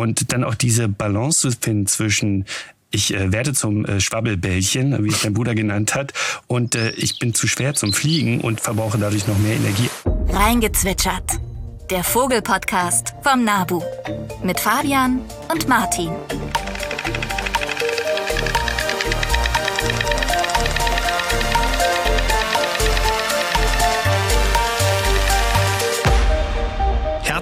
Und dann auch diese Balance zu finden zwischen ich äh, werde zum äh, Schwabbelbällchen, wie es mein Bruder genannt hat, und äh, ich bin zu schwer zum Fliegen und verbrauche dadurch noch mehr Energie. Reingezwitschert. Der Vogelpodcast vom Nabu. Mit Fabian und Martin.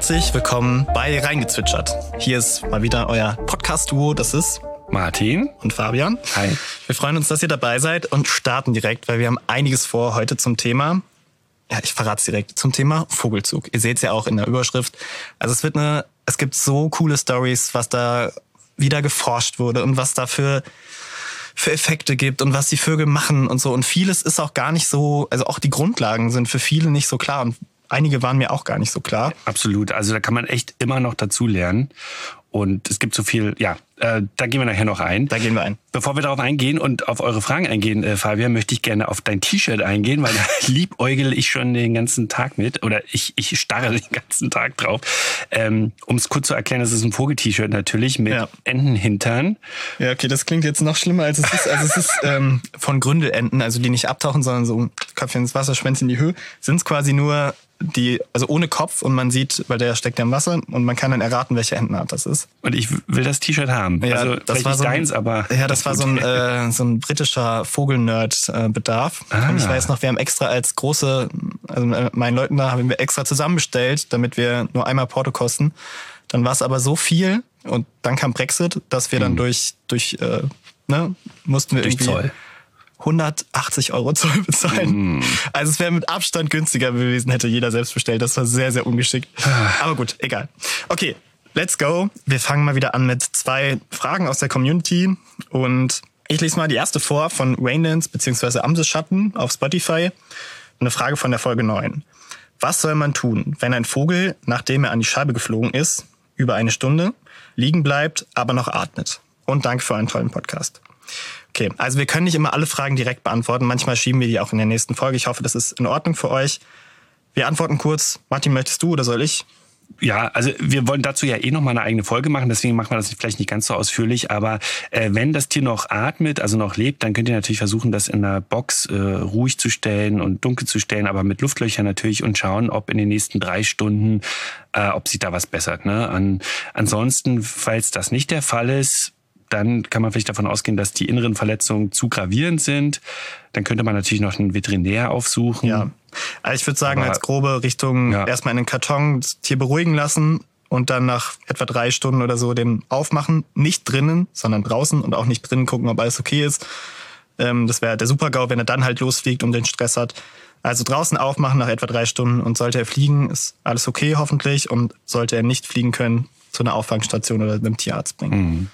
Herzlich willkommen bei Reingezwitschert. Hier ist mal wieder euer Podcast-Duo, das ist Martin und Fabian. Hi. Wir freuen uns, dass ihr dabei seid und starten direkt, weil wir haben einiges vor heute zum Thema. Ja, ich verrate es direkt zum Thema Vogelzug. Ihr seht es ja auch in der Überschrift. Also es wird eine, es gibt so coole Stories, was da wieder geforscht wurde und was da für für Effekte gibt und was die Vögel machen und so. Und vieles ist auch gar nicht so, also auch die Grundlagen sind für viele nicht so klar. Und einige waren mir auch gar nicht so klar. Absolut. Also da kann man echt immer noch dazu lernen. Und es gibt so viel, ja, äh, da gehen wir nachher noch ein. Da gehen wir ein. Bevor wir darauf eingehen und auf eure Fragen eingehen, äh, Fabian, möchte ich gerne auf dein T-Shirt eingehen, weil da liebäugel ich schon den ganzen Tag mit oder ich, ich starre den ganzen Tag drauf. Ähm, um es kurz zu erklären, das ist ein Vogel-T-Shirt natürlich mit Ja. Entenhintern. Ja, okay, das klingt jetzt noch schlimmer, als es ist. Also es ist ähm, von Gründelenten, also die nicht abtauchen, sondern so Köpfchen ins Wasser, Schwänzchen in die Höhe, sind es quasi nur die, also ohne Kopf und man sieht, weil der steckt ja im Wasser und man kann dann erraten, welche Entenart das ist. Und ich will das T-Shirt haben. Ja, also das war so ein- deins, aber Ja, das war so ein, äh, so ein britischer Vogelnerd-Bedarf. Ah. Und ich weiß noch, wir haben extra als große, also äh, meinen Leuten da haben wir extra zusammenbestellt, damit wir nur einmal Porto kosten. Dann war es aber so viel und dann kam Brexit, dass wir dann durch, durch äh, ne, mussten wir Durch irgendwie Zoll. 180 Euro Zoll bezahlen. Also es wäre mit Abstand günstiger gewesen, hätte jeder selbst bestellt. Das war sehr, sehr ungeschickt. Aber gut, egal. Okay, let's go. Wir fangen mal wieder an mit zwei Fragen aus der Community. Und ich lese mal die erste vor von Rainlands bzw. Amseschatten auf Spotify. Eine Frage von der Folge 9. Was soll man tun, wenn ein Vogel, nachdem er an die Scheibe geflogen ist, über eine Stunde liegen bleibt, aber noch atmet? Und danke für einen tollen Podcast. Okay, also wir können nicht immer alle Fragen direkt beantworten. Manchmal schieben wir die auch in der nächsten Folge. Ich hoffe, das ist in Ordnung für euch. Wir antworten kurz. Martin, möchtest du oder soll ich? Ja, also wir wollen dazu ja eh noch mal eine eigene Folge machen, deswegen machen wir das vielleicht nicht ganz so ausführlich. Aber äh, wenn das Tier noch atmet, also noch lebt, dann könnt ihr natürlich versuchen, das in einer Box äh, ruhig zu stellen und dunkel zu stellen, aber mit Luftlöchern natürlich und schauen, ob in den nächsten drei Stunden, äh, ob sich da was bessert. Ne? An, ansonsten, falls das nicht der Fall ist, dann kann man vielleicht davon ausgehen, dass die inneren Verletzungen zu gravierend sind. Dann könnte man natürlich noch einen Veterinär aufsuchen. Ja. Also ich würde sagen, Aber- als grobe Richtung Ja. erstmal in den Karton das Tier beruhigen lassen und dann nach etwa drei Stunden oder so den aufmachen. Nicht drinnen, sondern draußen und auch nicht drinnen gucken, ob alles okay ist. Ähm, das wäre der Super-GAU, wenn er dann halt losfliegt und den Stress hat. Also draußen aufmachen nach etwa drei Stunden und sollte er fliegen, ist alles okay hoffentlich und sollte er nicht fliegen können, zu einer Auffangstation oder einem Tierarzt bringen.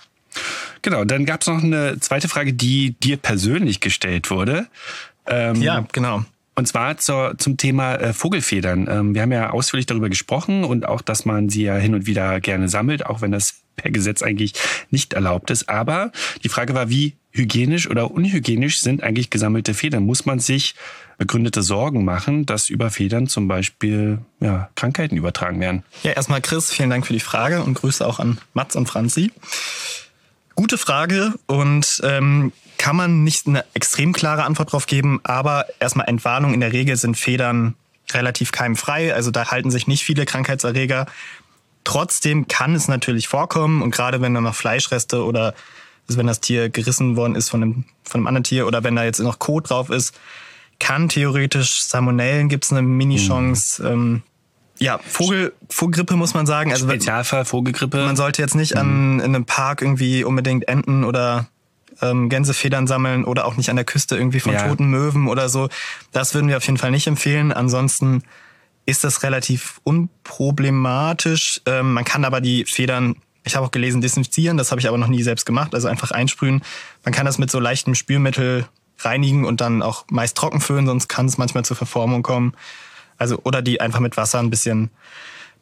Genau, dann gab es noch eine zweite Frage, die dir persönlich gestellt wurde. Ähm, Ja, genau. Und zwar zur, zum Thema äh, Vogelfedern. Ähm, wir haben ja ausführlich darüber gesprochen und auch, dass man sie ja hin und wieder gerne sammelt, auch wenn das per Gesetz eigentlich nicht erlaubt ist. Aber die Frage war, wie hygienisch oder unhygienisch sind eigentlich gesammelte Federn? Muss man sich begründete Sorgen machen, dass über Federn zum Beispiel ja, Krankheiten übertragen werden? Ja, erstmal Chris, vielen Dank für die Frage und Grüße auch an Mats und Franzi. Gute Frage und ähm, kann man nicht eine extrem klare Antwort drauf geben, aber erstmal Entwarnung. In der Regel sind Federn relativ keimfrei, also da halten sich nicht viele Krankheitserreger. Trotzdem kann es natürlich vorkommen und gerade wenn da noch Fleischreste oder also wenn das Tier gerissen worden ist von einem, von einem anderen Tier oder wenn da jetzt noch Kot drauf ist, kann theoretisch Salmonellen gibt's eine Mini-Chance. Ähm, ja, Vogel, Vogelgrippe muss man sagen. Also Spezialfall, Vogelgrippe. man sollte jetzt nicht an, in einem Park irgendwie unbedingt Enten oder ähm, Gänsefedern sammeln oder auch nicht an der Küste irgendwie von Ja. toten Möwen oder so. Das würden wir auf jeden Fall nicht empfehlen. Ansonsten ist das relativ unproblematisch. Ähm, man kann aber die Federn, ich habe auch gelesen, desinfizieren. Das habe ich aber noch nie selbst gemacht. Also einfach einsprühen. Man kann das mit so leichtem Spülmittel reinigen und dann auch meist trocken föhnen, sonst kann es manchmal zur Verformung kommen. Also oder die einfach mit Wasser ein bisschen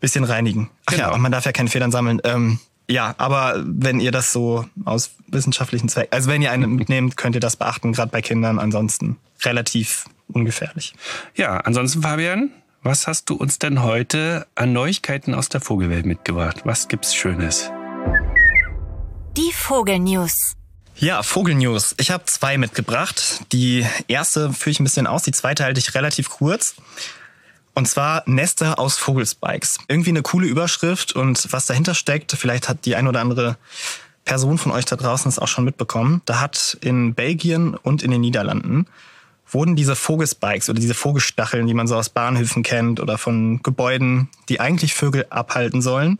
bisschen reinigen. Ach ja, Genau. und man darf ja keine Federn sammeln. Ähm, ja, aber wenn ihr das so aus wissenschaftlichen Zwecken, also wenn ihr einen mitnehmt, könnt ihr das beachten, gerade bei Kindern. Ansonsten relativ ungefährlich. Ja, ansonsten, Fabian, was hast du uns denn heute an Neuigkeiten aus der Vogelwelt mitgebracht? Was gibt's Schönes? Die Vogelnews. Ja, Vogelnews. Ich habe zwei mitgebracht. Die erste führe ich ein bisschen aus, die zweite halte ich relativ kurz. Und zwar Nester aus Vogelspikes. Irgendwie eine coole Überschrift und was dahinter steckt, vielleicht hat die ein oder andere Person von euch da draußen es auch schon mitbekommen. Da hat in Belgien und in den Niederlanden wurden diese Vogelspikes oder diese Vogelstacheln, die man so aus Bahnhöfen kennt oder von Gebäuden, die eigentlich Vögel abhalten sollen,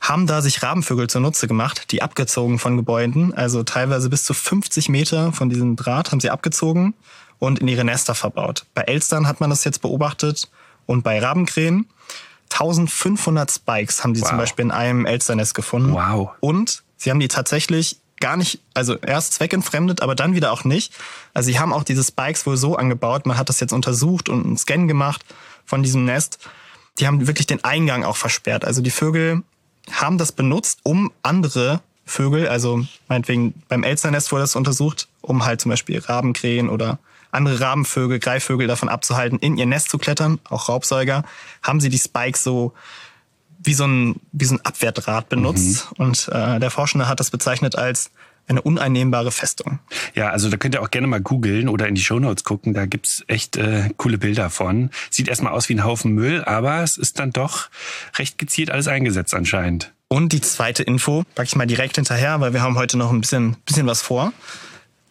haben da sich Rabenvögel zunutze gemacht, die abgezogen von Gebäuden, also teilweise bis zu 50 Meter von diesem Draht haben sie abgezogen und in ihre Nester verbaut. Bei Elstern hat man das jetzt beobachtet und bei Rabenkrähen. 1500 Spikes haben sie wow. zum Beispiel in einem Elsternest gefunden. Wow. Und sie haben die tatsächlich gar nicht, also erst zweckentfremdet, aber dann wieder auch nicht. Also sie haben auch diese Spikes wohl so angebaut, man hat das jetzt untersucht und einen Scan gemacht von diesem Nest. Die haben wirklich den Eingang auch versperrt. Also die Vögel haben das benutzt, um andere Vögel, also meinetwegen beim Elsternest wurde das untersucht, um halt zum Beispiel Rabenkrähen oder andere Rabenvögel, Greifvögel davon abzuhalten, in ihr Nest zu klettern, auch Raubsäuger, haben sie die Spikes so wie so ein, wie so ein Abwehrdraht benutzt. Mhm. Und äh, der Forschende hat das bezeichnet als eine uneinnehmbare Festung. Ja, also da könnt ihr auch gerne mal googeln oder in die Shownotes gucken. Da gibt's echt äh, coole Bilder von. Sieht erstmal aus wie ein Haufen Müll, aber es ist dann doch recht gezielt alles eingesetzt anscheinend. Und die zweite Info packe ich mal direkt hinterher, weil wir haben heute noch ein bisschen, bisschen was vor.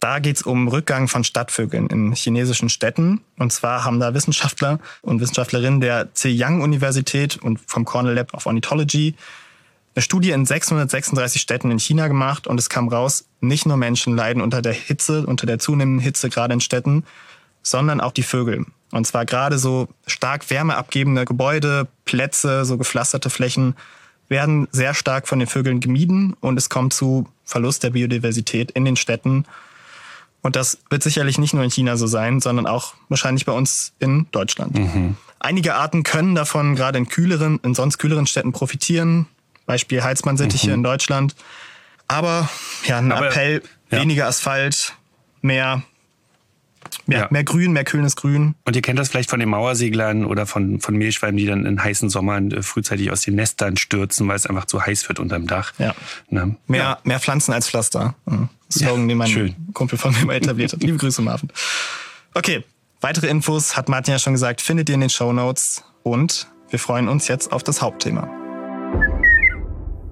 Da geht's um Rückgang von Stadtvögeln in chinesischen Städten. Und zwar haben da Wissenschaftler und Wissenschaftlerinnen der Zhejiang-Universität und vom Cornell Lab of Ornithology eine Studie in 636 Städten in China gemacht und es kam raus, nicht nur Menschen leiden unter der Hitze, unter der zunehmenden Hitze gerade in Städten, sondern auch die Vögel. Und zwar gerade so stark wärmeabgebende Gebäude, Plätze, so gepflasterte Flächen werden sehr stark von den Vögeln gemieden und es kommt zu Verlust der Biodiversität in den Städten und das wird sicherlich nicht nur in China so sein, sondern auch wahrscheinlich bei uns in Deutschland. Mhm. Einige Arten können davon gerade in kühleren, in sonst kühleren Städten profitieren. Beispiel Heizmannsittiche mhm. in Deutschland. Aber ja, ein Aber, Appell, ja. weniger Asphalt, mehr Mehr, ja. mehr Grün, mehr kühles Grün. Und ihr kennt das vielleicht von den Mauerseglern oder von, von Mehlschwalben, die dann in heißen Sommern äh, frühzeitig aus den Nestern stürzen, weil es einfach zu heiß wird unterm Dach. Ja. Ne? Mehr, ja. mehr Pflanzen als Pflaster. Mhm. Slogan, ja, den mein schön. Kumpel von mir mal etabliert hat. Liebe Grüße, Marvin. Okay, weitere Infos, hat Martin ja schon gesagt, findet ihr in den Show Notes. Und wir freuen uns jetzt auf das Hauptthema.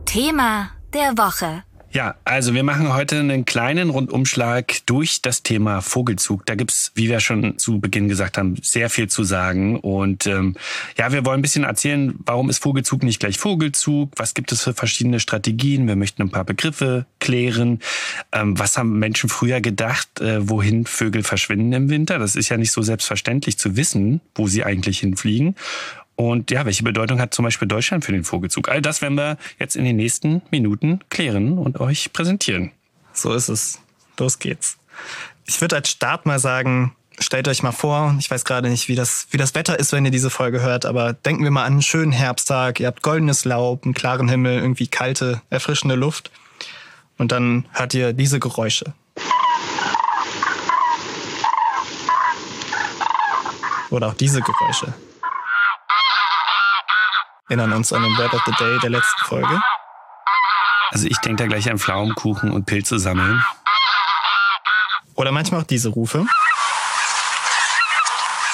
Thema der Woche. Ja, also wir machen heute einen kleinen Rundumschlag durch das Thema Vogelzug. Da gibt's, wie wir schon zu Beginn gesagt haben, sehr viel zu sagen. Und ähm, ja, wir wollen ein bisschen erzählen, warum ist Vogelzug nicht gleich Vogelzug? Was gibt es für verschiedene Strategien? Wir möchten ein paar Begriffe klären. Ähm, was haben Menschen früher gedacht, äh, wohin Vögel verschwinden im Winter? Das ist ja nicht so selbstverständlich zu wissen, wo sie eigentlich hinfliegen. Und ja, welche Bedeutung hat zum Beispiel Deutschland für den Vogelzug? All das werden wir jetzt in den nächsten Minuten klären und euch präsentieren. So ist es. Los geht's. Ich würde als Start mal sagen, stellt euch mal vor, ich weiß gerade nicht, wie das, wie das Wetter ist, wenn ihr diese Folge hört, aber denken wir mal an einen schönen Herbsttag. Ihr habt goldenes Laub, einen klaren Himmel, irgendwie kalte, erfrischende Luft. Und dann hört ihr diese Geräusche. Oder auch diese Geräusche erinnern uns an den Word of the Day der letzten Folge. Also ich denke da gleich an Pflaumenkuchen und Pilze sammeln. Oder manchmal auch diese Rufe.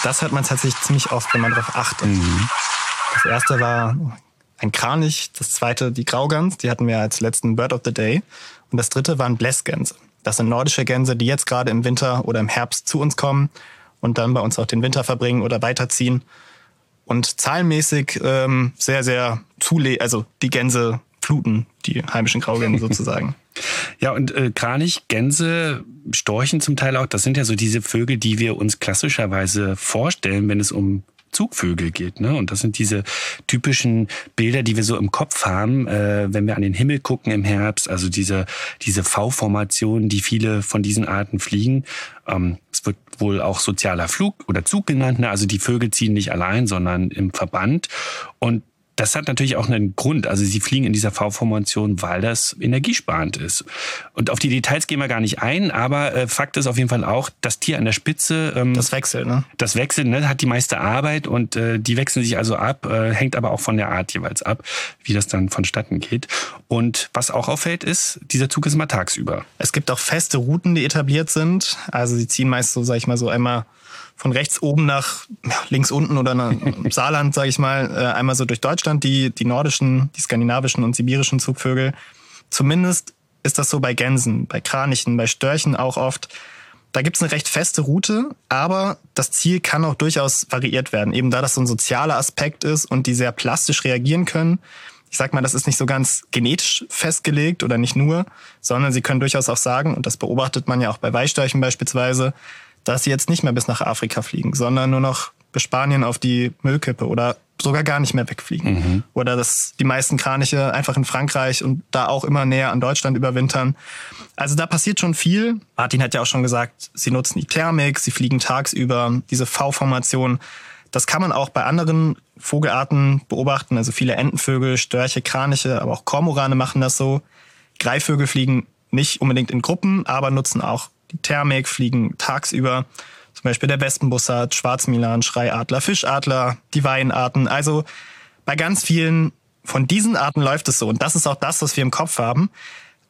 Das hört man tatsächlich ziemlich oft, wenn man darauf achtet. Mhm. Das erste war ein Kranich, das zweite die Graugans, die hatten wir als letzten Bird of the Day. Und das dritte waren Blässgänse. Das sind nordische Gänse, die jetzt gerade im Winter oder im Herbst zu uns kommen und dann bei uns auch den Winter verbringen oder weiterziehen und zahlenmäßig ähm, sehr, sehr zule, also die Gänse fluten, die heimischen Graugänse sozusagen. Ja, und äh, Kranich, Gänse, Storchen zum Teil auch, das sind ja so diese Vögel, die wir uns klassischerweise vorstellen, wenn es um Zugvögel geht. Ne? Und das sind diese typischen Bilder, die wir so im Kopf haben, äh, wenn wir an den Himmel gucken im Herbst. Also diese, diese V-Formationen, die viele von diesen Arten fliegen. Ähm, es wird wohl auch sozialer Flug oder Zug genannt. Ne? Also die Vögel ziehen nicht allein, sondern im Verband. Und das hat natürlich auch einen Grund. Also sie fliegen in dieser V-Formation, weil das energiesparend ist. Und auf die Details gehen wir gar nicht ein, aber äh, Fakt ist auf jeden Fall auch, das Tier an der Spitze. Ähm, das Wechsel, ne? Das Wechsel ne, hat die meiste Arbeit und äh, die wechseln sich also ab, äh, hängt aber auch von der Art jeweils ab, wie das dann vonstatten geht. Und was auch auffällt, ist, dieser Zug ist immer tagsüber. Es gibt auch feste Routen, die etabliert sind. Also sie ziehen meist so, sag ich mal, so einmal von rechts oben nach links unten oder nach Saarland, sage ich mal, äh, einmal so durch Deutschland, die, die nordischen, die skandinavischen und sibirischen Zugvögel. Zumindest ist das so bei Gänsen, bei Kranichen, bei Störchen auch oft. Da gibt's eine recht feste Route, aber das Ziel kann auch durchaus variiert werden, eben da das so ein sozialer Aspekt ist und die sehr plastisch reagieren können. Ich sag mal, das ist nicht so ganz genetisch festgelegt oder nicht nur, sondern sie können durchaus auch sagen, und das beobachtet man ja auch bei Weichstörchen beispielsweise, dass sie jetzt nicht mehr bis nach Afrika fliegen, sondern nur noch bis Spanien auf die Müllkippe oder sogar gar nicht mehr wegfliegen. Mhm. Oder dass die meisten Kraniche einfach in Frankreich und da auch immer näher an Deutschland überwintern. Also da passiert schon viel. Martin hat ja auch schon gesagt, sie nutzen die Thermik, sie fliegen tagsüber, diese V-Formation. Das kann man auch bei anderen Vogelarten beobachten. Also viele Entenvögel, Störche, Kraniche, aber auch Kormorane machen das so. Greifvögel fliegen nicht unbedingt in Gruppen, aber nutzen auch Thermik, fliegen tagsüber. Zum Beispiel der Wespenbussard, Schwarzmilan, Schreiadler, Fischadler, die Weinarten. Also bei ganz vielen von diesen Arten läuft es so. Und das ist auch das, was wir im Kopf haben.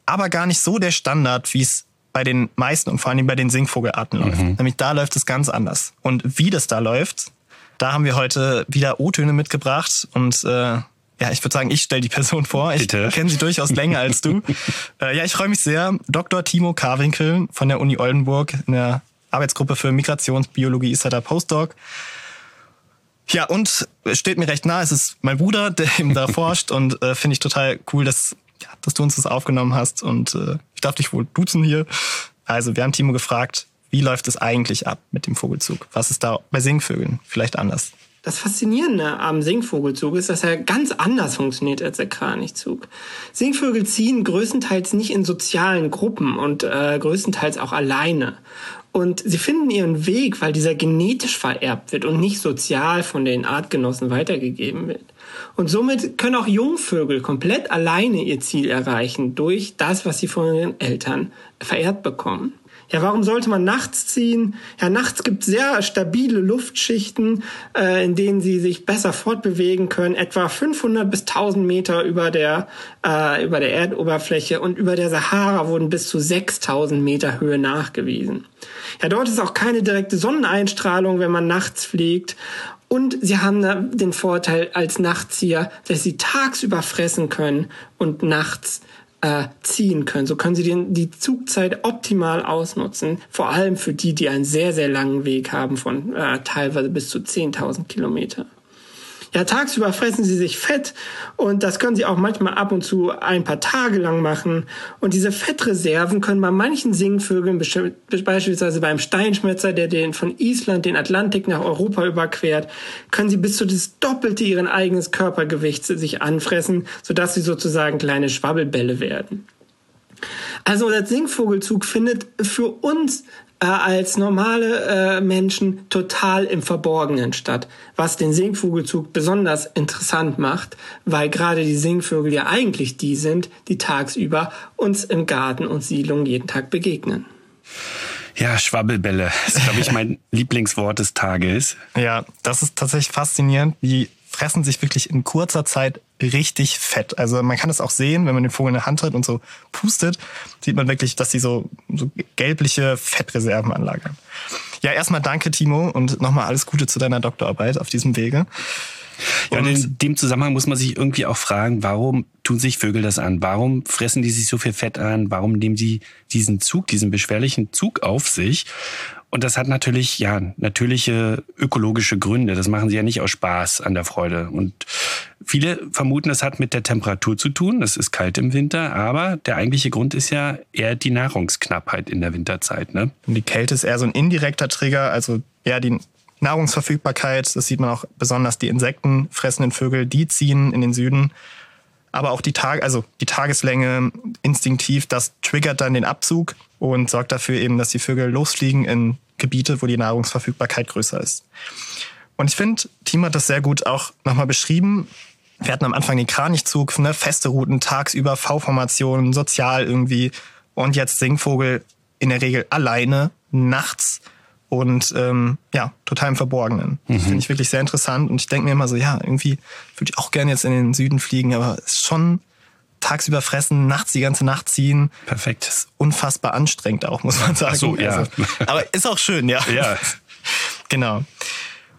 Aber gar nicht so der Standard, wie es bei den meisten und vor allem bei den Singvogelarten läuft. Mhm. Nämlich da läuft es ganz anders. Und wie das da läuft, da haben wir heute wieder O-Töne mitgebracht und äh, ja, ich würde sagen, ich stelle die Person vor. Ich kenne sie durchaus länger als du. äh, ja, ich freue mich sehr. Dr. Timo Karwinkel von der Uni Oldenburg in der Arbeitsgruppe für Migrationsbiologie ist er da Postdoc. Ja, und es steht mir recht nah, es ist mein Bruder, der eben da forscht und äh, finde ich total cool, dass, ja, dass du uns das aufgenommen hast und äh, ich darf dich wohl duzen hier. Also, wir haben Timo gefragt, wie läuft es eigentlich ab mit dem Vogelzug? Was ist da bei Singvögeln vielleicht anders? Das Faszinierende am Singvogelzug ist, dass er ganz anders funktioniert als der Kranichzug. Singvögel ziehen größtenteils nicht in sozialen Gruppen und äh, größtenteils auch alleine. Und sie finden ihren Weg, weil dieser genetisch vererbt wird und nicht sozial von den Artgenossen weitergegeben wird. Und somit können auch Jungvögel komplett alleine ihr Ziel erreichen durch das, was sie von ihren Eltern vererbt bekommen. Ja, warum sollte man nachts ziehen? Ja, nachts gibt es sehr stabile Luftschichten, äh, in denen sie sich besser fortbewegen können, etwa 500 bis 1000 Meter über der, äh, über der Erdoberfläche und über der Sahara wurden bis zu 6000 Meter Höhe nachgewiesen. Ja, dort ist auch keine direkte Sonneneinstrahlung, wenn man nachts fliegt. Und sie haben den Vorteil als Nachtzieher, dass sie tagsüber fressen können und nachts äh, ziehen können. So können sie den, die Zugzeit optimal ausnutzen, vor allem für die, die einen sehr, sehr langen Weg haben von äh, teilweise bis zu 10.000 Kilometer. Ja, tagsüber fressen sie sich Fett und das können sie auch manchmal ab und zu ein paar Tage lang machen. Und diese Fettreserven können bei manchen Singvögeln, beispielsweise beim Steinschmetzer, der den von Island den Atlantik nach Europa überquert, können sie bis zu das Doppelte ihren eigenes Körpergewicht sich anfressen, sodass sie sozusagen kleine Schwabbelbälle werden. Also der Singvogelzug findet für uns äh, als normale äh, Menschen total im Verborgenen statt, was den Singvogelzug besonders interessant macht, weil gerade die Singvögel ja eigentlich die sind, die tagsüber uns im Garten und Siedlungen jeden Tag begegnen. Ja, Schwabbelbälle ist, glaube ich, mein Lieblingswort des Tages. Ja, das ist tatsächlich faszinierend, wie fressen sich wirklich in kurzer Zeit richtig fett. Also man kann es auch sehen, wenn man den Vogel in der Hand hat und so pustet, sieht man wirklich, dass sie so, so gelbliche Fettreserven anlagern. Ja, erstmal danke, Timo, und nochmal alles Gute zu deiner Doktorarbeit auf diesem Wege. Ja, und in dem Zusammenhang muss man sich irgendwie auch fragen, warum tun sich Vögel das an? Warum fressen die sich so viel Fett an? Warum nehmen sie diesen Zug, diesen beschwerlichen Zug auf sich? Und das hat natürlich, ja, natürliche ökologische Gründe. Das machen sie ja nicht aus Spaß an der Freude. Und viele vermuten, das hat mit der Temperatur zu tun. Es ist kalt im Winter, aber der eigentliche Grund ist ja eher die Nahrungsknappheit in der Winterzeit. Ne? Und die Kälte ist eher so ein indirekter Trigger, also eher die Nahrungsverfügbarkeit. Das sieht man auch besonders die insektenfressenden Vögel, die ziehen in den Süden aber auch die Tag, also die Tageslänge instinktiv, das triggert dann den Abzug und sorgt dafür eben, dass die Vögel losfliegen in Gebiete, wo die Nahrungsverfügbarkeit größer ist. Und ich finde, Tim hat das sehr gut auch nochmal beschrieben. Wir hatten am Anfang den Kranichzug, ne, feste Routen, tagsüber V-Formationen, sozial irgendwie. Und jetzt Singvogel in der Regel alleine, nachts und ähm, ja, total im Verborgenen. Mhm. Finde ich wirklich sehr interessant. Und ich denke mir immer so, ja, irgendwie würde ich auch gerne jetzt in den Süden fliegen, aber es ist schon tagsüber fressen, nachts die ganze Nacht ziehen. Perfekt. Das ist unfassbar anstrengend auch, muss man sagen. Ach so, ja. Also, aber ist auch schön, ja. Ja. genau.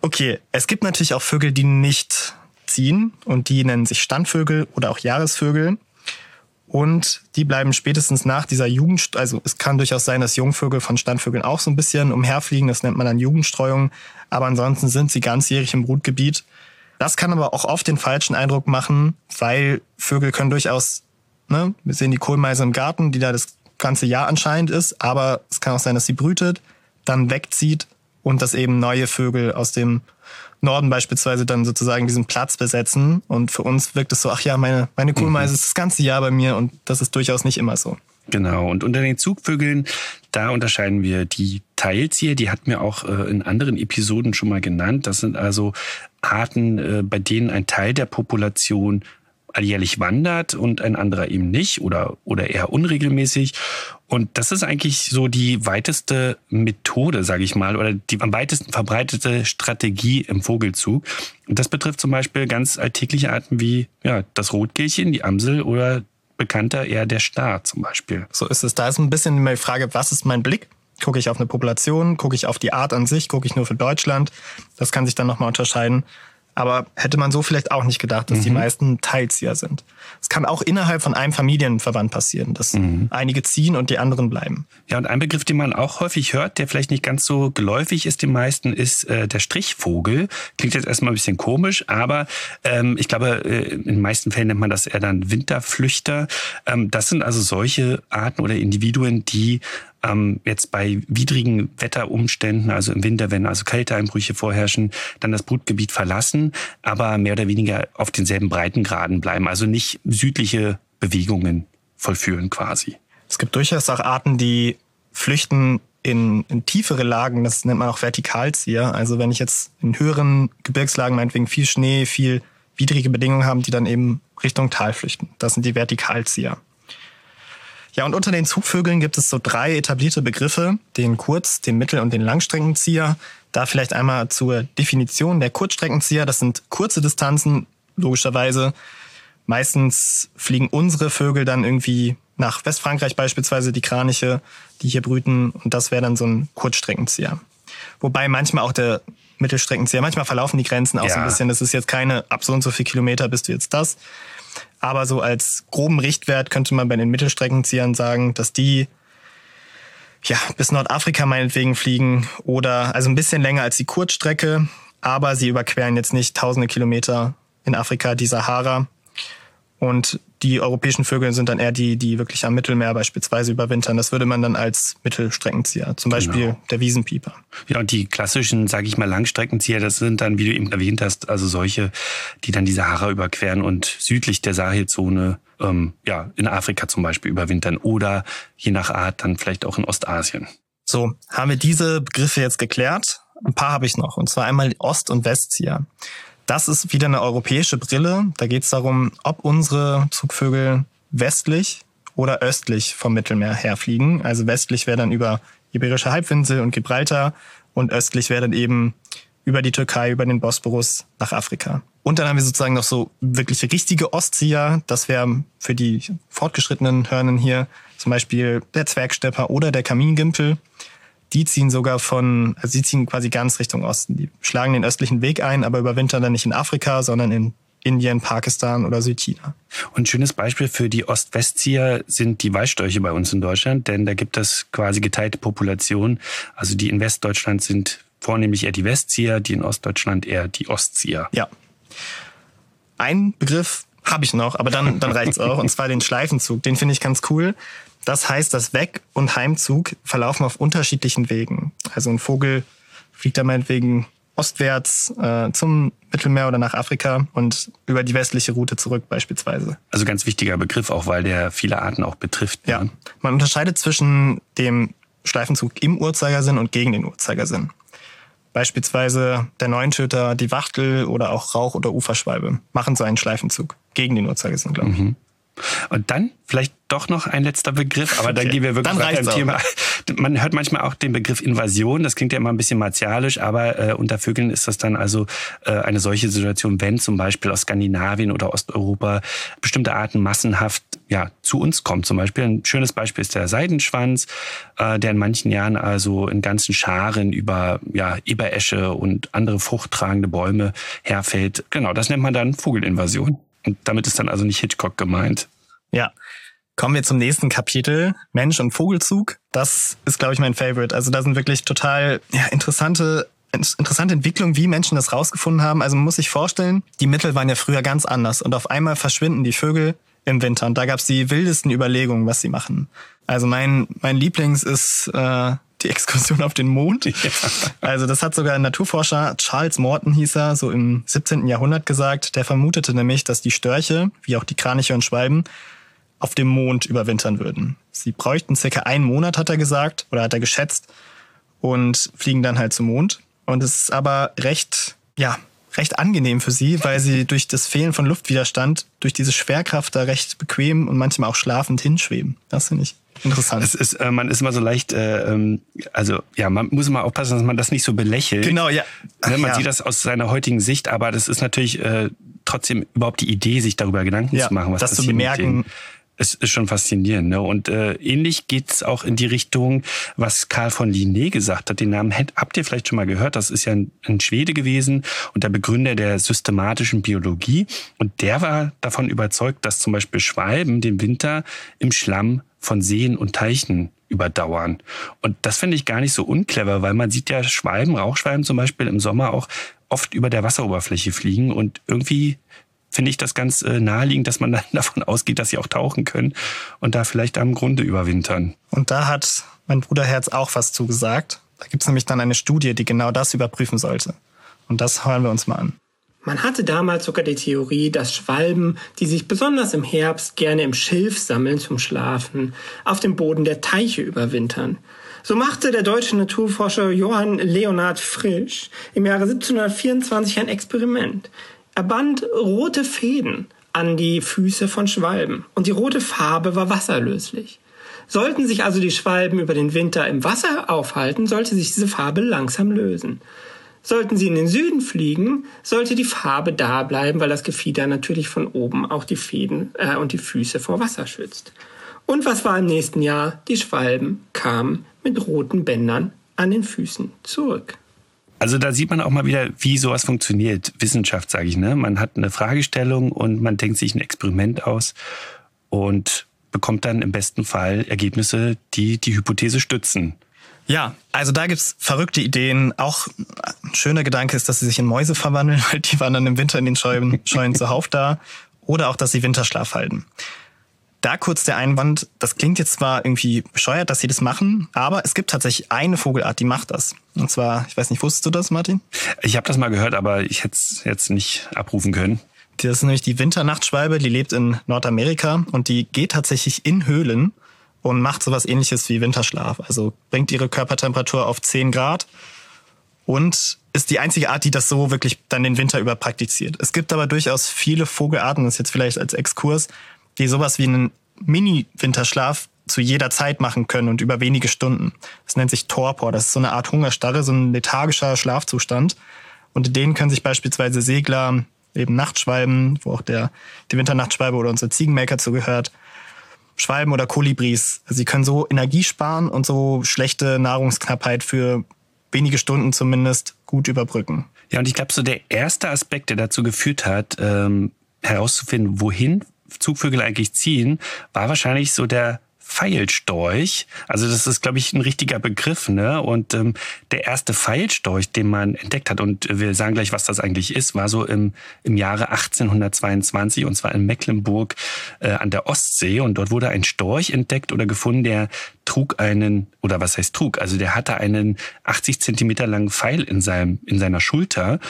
Okay, es gibt natürlich auch Vögel, die nicht ziehen und die nennen sich Standvögel oder auch Jahresvögel. Und die bleiben spätestens nach dieser Jugend, also es kann durchaus sein, dass Jungvögel von Standvögeln auch so ein bisschen umherfliegen, das nennt man dann Jugendstreuung, aber ansonsten sind sie ganzjährig im Brutgebiet. Das kann aber auch oft den falschen Eindruck machen, weil Vögel können durchaus, ne, wir sehen die Kohlmeise im Garten, die da das ganze Jahr anscheinend ist, aber es kann auch sein, dass sie brütet, dann wegzieht und dass eben neue Vögel aus dem Norden beispielsweise dann sozusagen diesen Platz besetzen. Und für uns wirkt es so, ach ja, meine, meine Kohlmeise mhm. ist das ganze Jahr bei mir und das ist durchaus nicht immer so. Genau. Und unter den Zugvögeln, da unterscheiden wir die Teilzieher, die hatten wir auch äh, in anderen Episoden schon mal genannt. Das sind also Arten, äh, bei denen ein Teil der Population alljährlich wandert und ein anderer eben nicht oder, oder eher unregelmäßig. Und das ist eigentlich so die weiteste Methode, sage ich mal, oder die am weitesten verbreitete Strategie im Vogelzug. Und das betrifft zum Beispiel ganz alltägliche Arten wie ja, das Rotkehlchen, die Amsel oder bekannter eher der Star zum Beispiel. So ist es. Da ist ein bisschen die Frage, was ist mein Blick? Gucke ich auf eine Population, gucke ich auf die Art an sich, gucke ich nur für Deutschland? Das kann sich dann nochmal unterscheiden. Aber hätte man so vielleicht auch nicht gedacht, dass mhm. die meisten Teilzieher sind. Es kann auch innerhalb von einem Familienverband passieren, dass mhm. einige ziehen und die anderen bleiben. Ja, und ein Begriff, den man auch häufig hört, der vielleicht nicht ganz so geläufig ist den meisten, ist äh, der Strichvogel. Klingt jetzt erstmal ein bisschen komisch, aber ähm, ich glaube, äh, in den meisten Fällen nennt man das eher dann Winterflüchter. Ähm, das sind also solche Arten oder Individuen, die ähm, jetzt bei widrigen Wetterumständen, also im Winter, wenn also Kälteeinbrüche vorherrschen, dann das Brutgebiet verlassen, aber mehr oder weniger auf denselben Breitengraden bleiben, also nicht südliche Bewegungen vollführen quasi. Es gibt durchaus auch Arten, die flüchten in, in tiefere Lagen, das nennt man auch Vertikalzieher. Also wenn ich jetzt in höheren Gebirgslagen meinetwegen viel Schnee, viel widrige Bedingungen haben, die dann eben Richtung Tal flüchten. Das sind die Vertikalzieher. Ja, und unter den Zugvögeln gibt es so drei etablierte Begriffe, den Kurz-, den Mittel- und den Langstreckenzieher. Da vielleicht einmal zur Definition. Der Kurzstreckenzieher, das sind kurze Distanzen, logischerweise. Meistens fliegen unsere Vögel dann irgendwie nach Westfrankreich beispielsweise, die Kraniche, die hier brüten. Und das wäre dann so ein Kurzstreckenzieher. Wobei manchmal auch der Mittelstreckenzieher, manchmal verlaufen die Grenzen auch ja. so ein bisschen. Das ist jetzt keine, ab so und so viel Kilometer bist du jetzt das. Aber so als groben Richtwert könnte man bei den Mittelstreckenziehern sagen, dass die ja, bis Nordafrika meinetwegen fliegen oder also ein bisschen länger als die Kurzstrecke, aber sie überqueren jetzt nicht tausende Kilometer in Afrika die Sahara. Und die europäischen Vögel sind dann eher die, die wirklich am Mittelmeer beispielsweise überwintern. Das würde man dann als Mittelstreckenzieher, zum Beispiel genau. der Wiesenpieper. Ja, und die klassischen, sage ich mal, Langstreckenzieher, das sind dann, wie du eben erwähnt hast, also solche, die dann die Sahara überqueren und südlich der Sahelzone, ähm, ja, in Afrika zum Beispiel überwintern oder je nach Art dann vielleicht auch in Ostasien. So, haben wir diese Begriffe jetzt geklärt? Ein paar habe ich noch, und zwar einmal Ost- und Westzieher. Das ist wieder eine europäische Brille. Da geht es darum, ob unsere Zugvögel westlich oder östlich vom Mittelmeer herfliegen. Also westlich wäre dann über Iberische Halbinsel und Gibraltar und östlich wäre dann eben über die Türkei, über den Bosporus nach Afrika. Und dann haben wir sozusagen noch so wirklich richtige Ostzieher. Das wäre für die fortgeschrittenen Hörnen hier zum Beispiel der Zwergstepper oder der Kamingimpel die ziehen sogar von, also sie ziehen quasi ganz Richtung Osten. Die schlagen den östlichen Weg ein, aber überwintern dann nicht in Afrika, sondern in Indien, Pakistan oder Südchina. Und ein schönes Beispiel für die Ost-West-Zieher sind die Weißstörche bei uns in Deutschland, denn da gibt es quasi geteilte Populationen. Also die in Westdeutschland sind vornehmlich eher die Westzieher, die in Ostdeutschland eher die Ostzieher. Ja. Ein Begriff habe ich noch, aber dann, dann reicht's auch, und zwar den Schleifenzug. Den finde ich ganz cool. Das heißt, das Weg- und Heimzug verlaufen auf unterschiedlichen Wegen. Also ein Vogel fliegt da meinetwegen ostwärts äh, zum Mittelmeer oder nach Afrika und über die westliche Route zurück beispielsweise. Also ganz wichtiger Begriff auch, weil der viele Arten auch betrifft. Ne? Ja, man unterscheidet zwischen dem Schleifenzug im Uhrzeigersinn und gegen den Uhrzeigersinn. Beispielsweise der Neuntöter, die Wachtel oder auch Rauch- oder Uferschwalbe machen so einen Schleifenzug gegen den Uhrzeigersinn, glaube ich. Mhm. Und dann vielleicht doch noch ein letzter Begriff, aber dann gehen wir wirklich weiter im Thema. Man hört manchmal auch den Begriff Invasion, das klingt ja immer ein bisschen martialisch, aber äh, unter Vögeln ist das dann also äh, eine solche Situation, wenn zum Beispiel aus Skandinavien oder Osteuropa bestimmte Arten massenhaft ja, zu uns kommen. Zum Beispiel ein schönes Beispiel ist der Seidenschwanz, äh, der in manchen Jahren also in ganzen Scharen über ja, Eberesche und andere fruchttragende Bäume herfällt. Genau, das nennt man dann Vogelinvasion. Und damit ist dann also nicht Hitchcock gemeint. Ja. Kommen wir zum nächsten Kapitel, Mensch und Vogelzug. Das ist, glaube ich, mein Favorite. Also da sind wirklich total ja, interessante interessante Entwicklung, wie Menschen das rausgefunden haben. Also man muss sich vorstellen, die Mittel waren ja früher ganz anders und auf einmal verschwinden die Vögel im Winter und da gab es die wildesten Überlegungen, was sie machen. Also mein mein Lieblings ist äh, die Exkursion auf den Mond. Ja. Also das hat sogar ein Naturforscher, Charles Morton hieß er, so im 17. Jahrhundert gesagt. Der vermutete nämlich, dass die Störche, wie auch die Kraniche und Schwalben, auf dem Mond überwintern würden. Sie bräuchten circa einen Monat, hat er gesagt, oder hat er geschätzt, und fliegen dann halt zum Mond. Und es ist aber recht, ja, recht angenehm für sie, weil sie durch das Fehlen von Luftwiderstand, durch diese Schwerkraft da recht bequem und manchmal auch schlafend hinschweben. Das finde ich Interessant. Es ist, äh, man ist immer so leicht, äh, ähm, also ja, man muss immer aufpassen, dass man das nicht so belächelt. Genau, ja. Ach, man ja. sieht das aus seiner heutigen Sicht, aber das ist natürlich äh, trotzdem überhaupt die Idee, sich darüber Gedanken ja, zu machen, was das zu bemerken. Es ist schon faszinierend. Ne? Und äh, ähnlich geht's auch in die Richtung, was Karl von Linné gesagt hat. Den Namen habt ihr vielleicht schon mal gehört. Das ist ja ein, ein Schwede gewesen und der Begründer der systematischen Biologie. Und der war davon überzeugt, dass zum Beispiel Schwalben den Winter im Schlamm von Seen und Teichen überdauern. Und das finde ich gar nicht so unclever, weil man sieht ja Schwalben, Rauchschwalben zum Beispiel im Sommer auch oft über der Wasseroberfläche fliegen und irgendwie finde ich das ganz äh, naheliegend, dass man dann davon ausgeht, dass sie auch tauchen können und da vielleicht am Grunde überwintern. Und da hat mein Bruder Herz auch was zugesagt. Da gibt es nämlich dann eine Studie, die genau das überprüfen sollte. Und das hören wir uns mal an. Man hatte damals sogar die Theorie, dass Schwalben, die sich besonders im Herbst gerne im Schilf sammeln zum Schlafen, auf dem Boden der Teiche überwintern. So machte der deutsche Naturforscher Johann Leonhard Frisch im Jahre 1724 ein Experiment. Er band rote Fäden an die Füße von Schwalben und die rote Farbe war wasserlöslich. Sollten sich also die Schwalben über den Winter im Wasser aufhalten, sollte sich diese Farbe langsam lösen. Sollten sie in den Süden fliegen, sollte die Farbe da bleiben, weil das Gefieder natürlich von oben auch die Fäden äh, und die Füße vor Wasser schützt. Und was war im nächsten Jahr? Die Schwalben kamen mit roten Bändern an den Füßen zurück. Also da sieht man auch mal wieder, wie sowas funktioniert. Wissenschaft, sage ich. Ne? Man hat eine Fragestellung und man denkt sich ein Experiment aus und bekommt dann im besten Fall Ergebnisse, die die Hypothese stützen. Ja, also da gibt's verrückte Ideen. Auch ein schöner Gedanke ist, dass sie sich in Mäuse verwandeln, weil die waren dann im Winter in den Scheunen, Scheunen zuhauf da. Oder auch, dass sie Winterschlaf halten. Da kurz der Einwand, das klingt jetzt zwar irgendwie bescheuert, dass sie das machen, aber es gibt tatsächlich eine Vogelart, die macht das. Und zwar, ich weiß nicht, wusstest du das, Martin? Ich habe das mal gehört, aber ich hätte es jetzt nicht abrufen können. Das ist nämlich die Winternachtschwalbe, die lebt in Nordamerika und die geht tatsächlich in Höhlen und macht sowas ähnliches wie Winterschlaf. Also bringt ihre Körpertemperatur auf 10 Grad und ist die einzige Art, die das so wirklich dann den Winter über praktiziert. Es gibt aber durchaus viele Vogelarten, das ist jetzt vielleicht als Exkurs, die sowas wie einen Mini-Winterschlaf zu jeder Zeit machen können und über wenige Stunden. Das nennt sich Torpor. Das ist so eine Art Hungerstarre, so ein lethargischer Schlafzustand. Und in denen können sich beispielsweise Segler, eben Nachtschwalben, wo auch der, die Winternachtschwalbe oder unser Ziegenmelker zugehört, Schwalben oder Kolibris. Sie können so Energie sparen und so schlechte Nahrungsknappheit für wenige Stunden zumindest gut überbrücken. Ja, und ich glaube, so der erste Aspekt, der dazu geführt hat, ähm, herauszufinden, wohin Zugvögel eigentlich ziehen, war wahrscheinlich so der Pfeilstorch. Also das ist, glaube ich, ein richtiger Begriff. Ne? Und ähm, der erste Pfeilstorch, den man entdeckt hat, und wir sagen gleich, was das eigentlich ist, war so im, im Jahre 1822 und zwar in Mecklenburg äh, an der Ostsee. Und dort wurde ein Storch entdeckt oder gefunden, der trug einen, oder was heißt trug, also der hatte einen 80 Zentimeter langen Pfeil in, seinem, in seiner Schulter.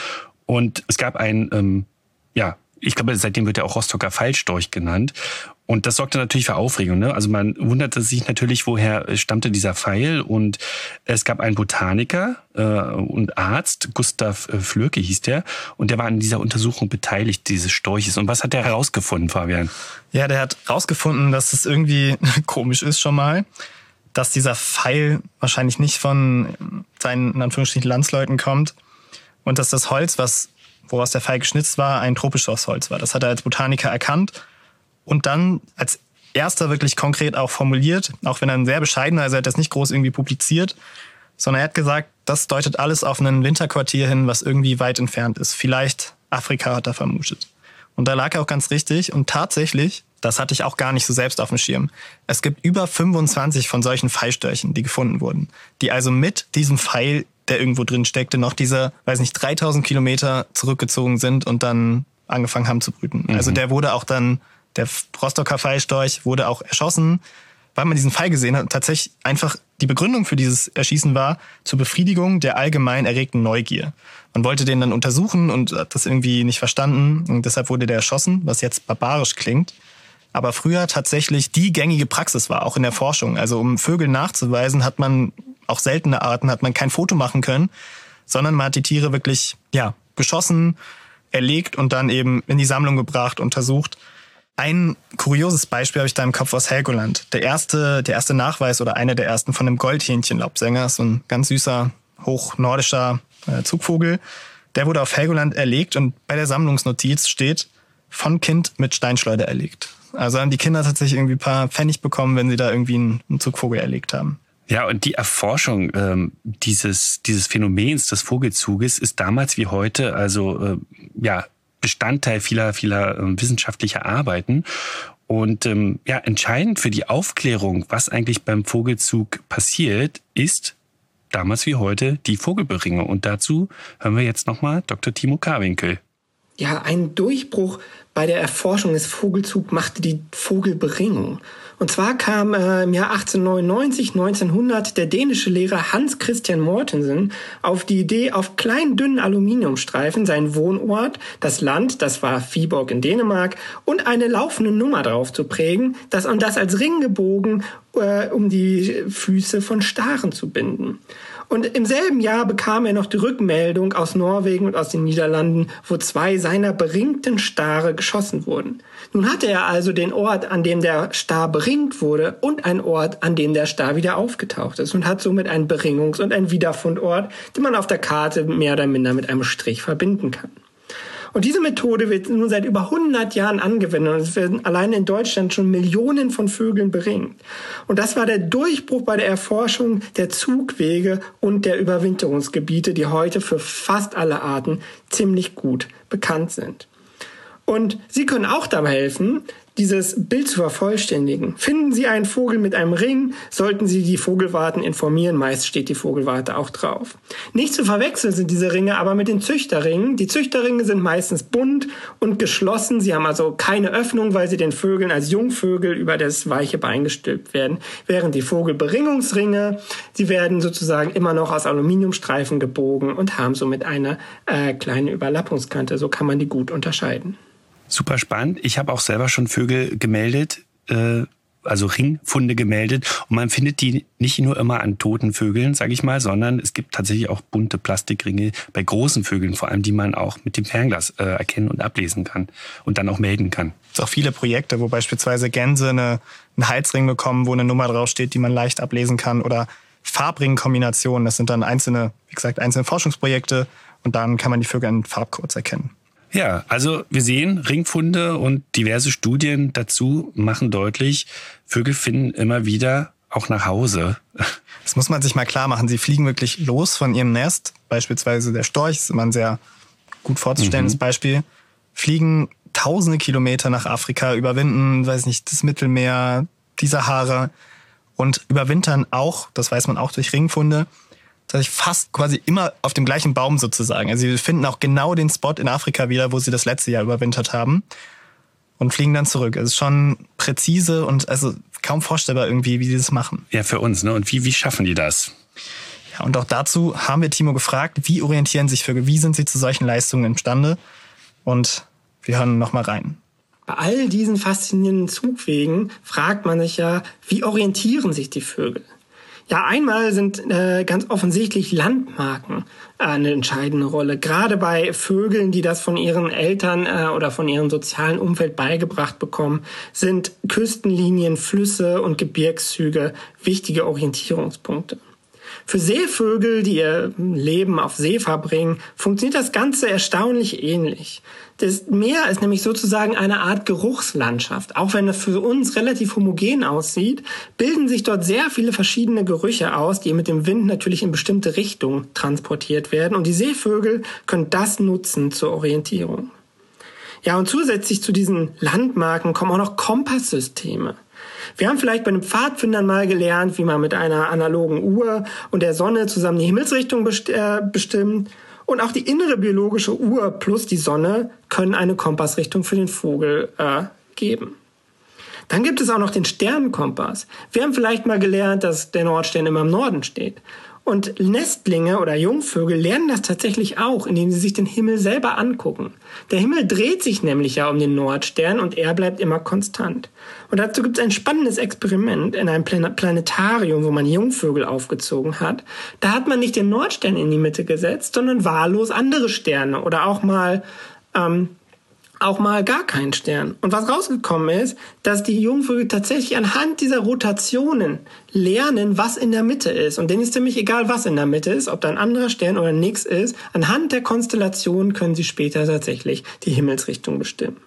Und es gab ein, ähm, ja, ich glaube, seitdem wird er auch Rostocker Pfeilstorch genannt. Und das sorgte natürlich für Aufregung. Ne? Also man wunderte sich natürlich, woher stammte dieser Pfeil. Und es gab einen Botaniker äh, und Arzt, Gustav äh, Flöke hieß der, und der war an dieser Untersuchung beteiligt, dieses Storches. Und was hat der herausgefunden, Fabian? Ja, der hat herausgefunden, dass es irgendwie komisch ist schon mal, dass dieser Pfeil wahrscheinlich nicht von seinen, in Anführungsstrichen, Landsleuten kommt und dass das Holz, was, woraus der Pfeil geschnitzt war, ein tropisches Holz war. Das hat er als Botaniker erkannt und dann als erster wirklich konkret auch formuliert, auch wenn er ein sehr bescheidener, also er hat das nicht groß irgendwie publiziert, sondern er hat gesagt, das deutet alles auf ein Winterquartier hin, was irgendwie weit entfernt ist. Vielleicht Afrika hat er vermutet. Und da lag er auch ganz richtig. Und tatsächlich, das hatte ich auch gar nicht so selbst auf dem Schirm. Es gibt über 25 von solchen Pfeilstörchen, die gefunden wurden. Die also mit diesem Pfeil, der irgendwo drin steckte, noch diese, weiß nicht, 3000 Kilometer zurückgezogen sind und dann angefangen haben zu brüten. Mhm. Also der wurde auch dann der Rostocker Pfeilstorch wurde auch erschossen, weil man diesen Pfeil gesehen hat und tatsächlich einfach die Begründung für dieses Erschießen war zur Befriedigung der allgemein erregten Neugier. Man wollte den dann untersuchen und hat das irgendwie nicht verstanden und deshalb wurde der erschossen, was jetzt barbarisch klingt. Aber früher tatsächlich die gängige Praxis war, auch in der Forschung. Also um Vögel nachzuweisen, hat man auch seltene Arten, hat man kein Foto machen können, sondern man hat die Tiere wirklich, ja, geschossen, erlegt und dann eben in die Sammlung gebracht, untersucht. Ein kurioses Beispiel habe ich da im Kopf aus Helgoland. Der erste, der erste Nachweis oder einer der ersten von einem Goldhähnchenlaubsänger, so ein ganz süßer, hochnordischer äh, Zugvogel. Der wurde auf Helgoland erlegt und bei der Sammlungsnotiz steht, von Kind mit Steinschleuder erlegt. Also haben die Kinder tatsächlich irgendwie ein paar Pfennig bekommen, wenn sie da irgendwie einen, Zugvogel erlegt haben. Ja, und die Erforschung ähm, dieses, dieses Phänomens des Vogelzuges ist damals wie heute also äh, ja Bestandteil vieler, vieler äh, wissenschaftlicher Arbeiten. Und ähm, ja, entscheidend für die Aufklärung, was eigentlich beim Vogelzug passiert, ist damals wie heute die Vogelberingung. Und dazu hören wir jetzt nochmal Dr. Timo Karwinkel. Ja, ein Durchbruch bei der Erforschung des Vogelzugs machte die Vogelberingung. Und zwar kam äh, im Jahr 1899, 1900 der dänische Lehrer Hans Christian Mortensen auf die Idee, auf kleinen, dünnen Aluminiumstreifen seinen Wohnort, das Land, das war Viborg in Dänemark, und eine laufende Nummer drauf zu prägen, das und das als Ring gebogen, äh, um die Füße von Staren zu binden. Und im selben Jahr bekam er noch die Rückmeldung aus Norwegen und aus den Niederlanden, wo zwei seiner beringten Stare geschossen wurden. Nun hatte er also den Ort, an dem der Star beringt wurde und einen Ort, an dem der Star wieder aufgetaucht ist und hat somit einen Beringungs- und einen Wiederfundort, den man auf der Karte mehr oder minder mit einem Strich verbinden kann. Und diese Methode wird nun seit über 100 Jahren angewendet und es werden alleine in Deutschland schon Millionen von Vögeln beringt. Und das war der Durchbruch bei der Erforschung der Zugwege und der Überwinterungsgebiete, die heute für fast alle Arten ziemlich gut bekannt sind. Und Sie können auch dabei helfen, dieses Bild zu vervollständigen. Finden Sie einen Vogel mit einem Ring, sollten Sie die Vogelwarten informieren. Meist steht die Vogelwarte auch drauf. Nicht zu verwechseln sind diese Ringe aber mit den Züchterringen. Die Züchterringe sind meistens bunt und geschlossen. Sie haben also keine Öffnung, weil sie den Vögeln als Jungvögel über das weiche Bein gestülpt werden. Während die Vogelberingungsringe, sie werden sozusagen immer noch aus Aluminiumstreifen gebogen und haben somit eine äh, kleine Überlappungskante. So kann man die gut unterscheiden. Super spannend. Ich habe auch selber schon Vögel gemeldet, äh, also Ringfunde gemeldet. Und man findet die nicht nur immer an toten Vögeln, sage ich mal, sondern es gibt tatsächlich auch bunte Plastikringe bei großen Vögeln, vor allem die man auch mit dem Fernglas äh, erkennen und ablesen kann und dann auch melden kann. Es gibt auch viele Projekte, wo beispielsweise Gänse eine, einen Halsring bekommen, wo eine Nummer draufsteht, die man leicht ablesen kann oder Farbringkombinationen. Das sind dann einzelne, wie gesagt, einzelne Forschungsprojekte und dann kann man die Vögel in Farbcodes erkennen. Ja, also wir sehen Ringfunde und diverse Studien dazu machen deutlich, Vögel finden immer wieder auch nach Hause. Das muss man sich mal klar machen. Sie fliegen wirklich los von ihrem Nest. Beispielsweise der Storch ist immer ein sehr gut vorzustellendes mhm. Beispiel. Fliegen tausende Kilometer nach Afrika, überwinden, weiß nicht, das Mittelmeer, die Sahara und überwintern auch, das weiß man auch durch Ringfunde, tatsächlich fast quasi immer auf dem gleichen Baum sozusagen. Also sie finden auch genau den Spot in Afrika wieder, wo sie das letzte Jahr überwintert haben und fliegen dann zurück. Es ist schon präzise und also kaum vorstellbar irgendwie, wie sie das machen. Ja, für uns, ne? Und wie, wie schaffen die das? Ja, und auch dazu haben wir Timo gefragt, wie orientieren sich Vögel, wie sind sie zu solchen Leistungen imstande? Und wir hören noch mal rein. Bei all diesen faszinierenden Zugwegen fragt man sich ja, wie orientieren sich die Vögel? Ja, einmal sind äh, ganz offensichtlich Landmarken eine entscheidende Rolle. Gerade bei Vögeln, die das von ihren Eltern äh, oder von ihrem sozialen Umfeld beigebracht bekommen, sind Küstenlinien, Flüsse und Gebirgszüge wichtige Orientierungspunkte. Für Seevögel, die ihr Leben auf See verbringen, funktioniert das Ganze erstaunlich ähnlich. Das Meer ist nämlich sozusagen eine Art Geruchslandschaft. Auch wenn es für uns relativ homogen aussieht, bilden sich dort sehr viele verschiedene Gerüche aus, die mit dem Wind natürlich in bestimmte Richtungen transportiert werden. Und die Seevögel können das nutzen zur Orientierung. Ja, und zusätzlich zu diesen Landmarken kommen auch noch Kompasssysteme. Wir haben vielleicht bei den Pfadfindern mal gelernt, wie man mit einer analogen Uhr und der Sonne zusammen die Himmelsrichtung äh, bestimmt. Und auch die innere biologische Uhr plus die Sonne können eine Kompassrichtung für den Vogel äh, geben. Dann gibt es auch noch den Sternenkompass. Wir haben vielleicht mal gelernt, dass der Nordstern immer im Norden steht. Und Nestlinge oder Jungvögel lernen das tatsächlich auch, indem sie sich den Himmel selber angucken. Der Himmel dreht sich nämlich ja um den Nordstern und er bleibt immer konstant. Und dazu gibt es ein spannendes Experiment in einem Planetarium, wo man Jungvögel aufgezogen hat. Da hat man nicht den Nordstern in die Mitte gesetzt, sondern wahllos andere Sterne oder auch mal ähm, auch mal gar keinen Stern. Und was rausgekommen ist, dass die Jungvögel tatsächlich anhand dieser Rotationen lernen, was in der Mitte ist. Und denen ist ziemlich egal, was in der Mitte ist, ob da ein anderer Stern oder nix ist. Anhand der Konstellation können sie später tatsächlich die Himmelsrichtung bestimmen.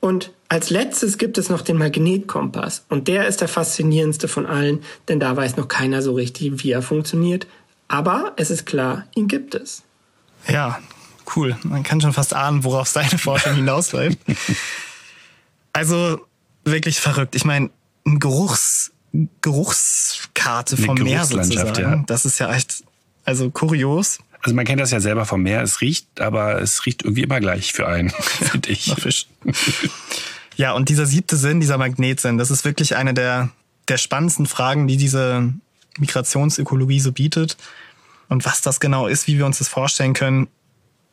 Und als letztes gibt es noch den Magnetkompass. Und der ist der faszinierendste von allen, denn da weiß noch keiner so richtig, wie er funktioniert. Aber es ist klar, ihn gibt es. Ja, cool. Man kann schon fast ahnen, worauf seine Forschung hinausläuft. also wirklich verrückt. Ich meine, eine Geruchs, Geruchskarte vom Meer sozusagen. Ja. Das ist ja echt, also kurios. Also man kennt das ja selber vom Meer. Es riecht, aber es riecht irgendwie immer gleich für einen, finde ich. Fisch. ja, und dieser siebte Sinn, dieser Magnetsinn, das ist wirklich eine der, der spannendsten Fragen, die diese Migrationsökologie so bietet. Und was das genau ist, wie wir uns das vorstellen können,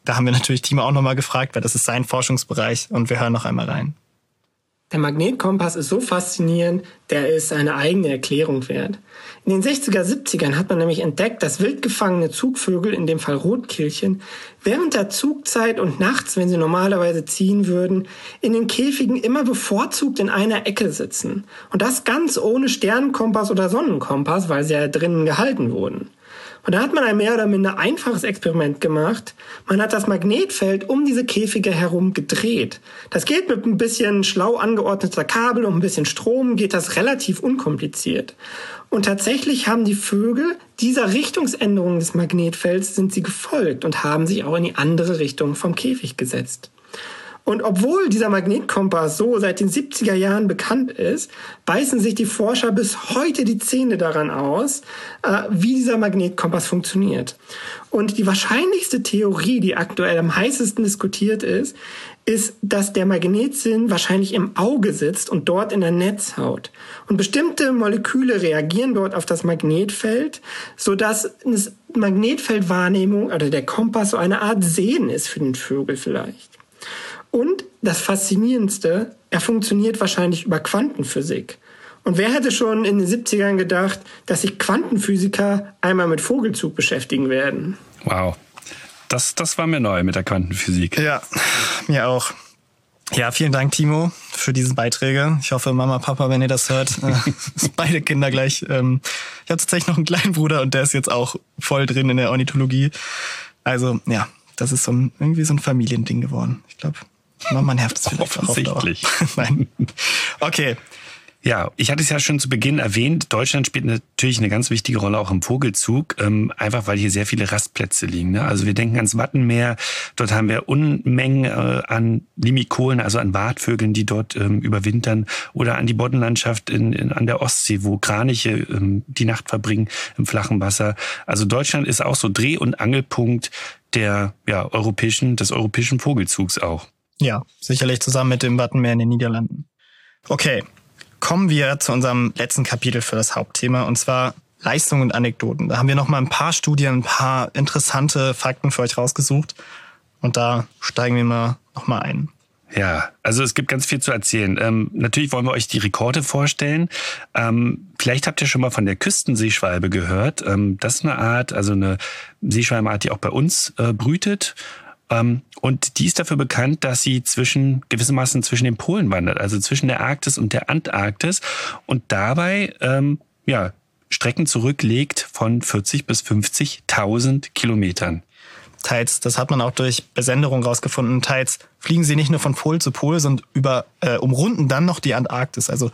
da haben wir natürlich Timo auch nochmal gefragt, weil das ist sein Forschungsbereich und wir hören noch einmal rein. Der Magnetkompass ist so faszinierend, der ist eine eigene Erklärung wert. In den 60er, 70ern hat man nämlich entdeckt, dass wildgefangene Zugvögel, in dem Fall Rotkehlchen, während der Zugzeit und nachts, wenn sie normalerweise ziehen würden, in den Käfigen immer bevorzugt in einer Ecke sitzen. Und das ganz ohne Sternenkompass oder Sonnenkompass, weil sie ja drinnen gehalten wurden. Und da hat man ein mehr oder minder einfaches Experiment gemacht. Man hat das Magnetfeld um diese Käfige herum gedreht. Das geht mit ein bisschen schlau angeordneter Kabel und ein bisschen Strom, geht das relativ unkompliziert. Und tatsächlich haben die Vögel dieser Richtungsänderung des Magnetfelds sind sie gefolgt und haben sich auch in die andere Richtung vom Käfig gesetzt. Und obwohl dieser Magnetkompass so seit den 70er Jahren bekannt ist, beißen sich die Forscher bis heute die Zähne daran aus, äh, wie dieser Magnetkompass funktioniert. Und die wahrscheinlichste Theorie, die aktuell am heißesten diskutiert ist, ist, dass der Magnetsinn wahrscheinlich im Auge sitzt und dort in der Netzhaut. Und bestimmte Moleküle reagieren dort auf das Magnetfeld, sodass das Magnetfeldwahrnehmung oder der Kompass so eine Art Sehen ist für den Vögel vielleicht. Und das Faszinierendste, er funktioniert wahrscheinlich über Quantenphysik. Und wer hätte schon in den 70ern gedacht, dass sich Quantenphysiker einmal mit Vogelzug beschäftigen werden? Wow. Das, das war mir neu mit der Quantenphysik. Ja, mir auch. Ja, vielen Dank, Timo, für diese Beiträge. Ich hoffe, Mama, Papa, wenn ihr das hört, äh, beide Kinder gleich. Ähm, ich habe tatsächlich noch einen kleinen Bruder und der ist jetzt auch voll drin in der Ornithologie. Also, ja, das ist so ein, irgendwie so ein Familiending geworden. Ich glaube, man nervt es vielleicht Offensichtlich. Nein. Okay. Ja, ich hatte es ja schon zu Beginn erwähnt, Deutschland spielt natürlich eine ganz wichtige Rolle auch im Vogelzug, ähm, einfach weil hier sehr viele Rastplätze liegen. Ne? Also wir denken ans Wattenmeer, dort haben wir Unmengen äh, an Limikolen, also an Wartvögeln, die dort ähm, überwintern, oder an die Boddenlandschaft in, in, an der Ostsee, wo Kraniche ähm, die Nacht verbringen im flachen Wasser. Also Deutschland ist auch so Dreh- und Angelpunkt der ja, europäischen, des europäischen Vogelzugs auch. Ja, sicherlich zusammen mit dem Wattenmeer in den Niederlanden. Okay, kommen wir zu unserem letzten Kapitel für das Hauptthema und zwar Leistung und Anekdoten. Da haben wir noch mal ein paar Studien, ein paar interessante Fakten für euch rausgesucht und da steigen wir mal noch mal ein. Ja, also es gibt ganz viel zu erzählen. Ähm, natürlich wollen wir euch die Rekorde vorstellen. Ähm, vielleicht habt ihr schon mal von der Küstenseeschwalbe gehört. Ähm, das ist eine Art, also eine Seeschwalbenart, die auch bei uns äh, brütet. Ähm, und die ist dafür bekannt, dass sie zwischen gewissermaßen zwischen den Polen wandert, also zwischen der Arktis und der Antarktis und dabei ähm, ja Strecken zurücklegt von 40 bis 50.000 Kilometern. Teils, das hat man auch durch Besenderung rausgefunden, teils fliegen sie nicht nur von Pol zu Pol, sondern über, äh, umrunden dann noch die Antarktis. Also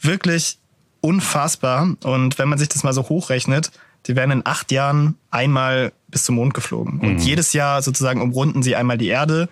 wirklich unfassbar. Und wenn man sich das mal so hochrechnet, die werden in acht Jahren einmal bis zum Mond geflogen. Und mhm. jedes Jahr sozusagen umrunden sie einmal die Erde.